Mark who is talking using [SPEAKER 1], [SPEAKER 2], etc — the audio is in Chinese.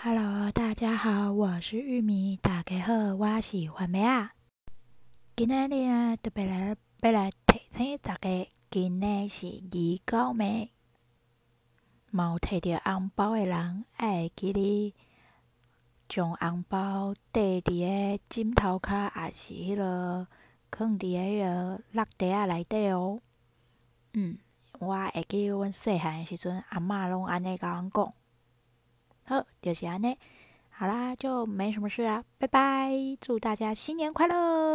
[SPEAKER 1] Hello，大家好，我是玉米，大家好，我是番麦啊。今天呢，特别来要来提醒大家，今日是二九暝，冇摕到红包的人，爱记得将红包缀伫个枕头壳，还是迄落放伫个迄落落袋仔内底哦。嗯，我会记阮细汉的时阵，阿嬷拢安尼甲阮讲。好，就是安尼，好啦，就没什么事啊，拜拜，祝大家新年快乐。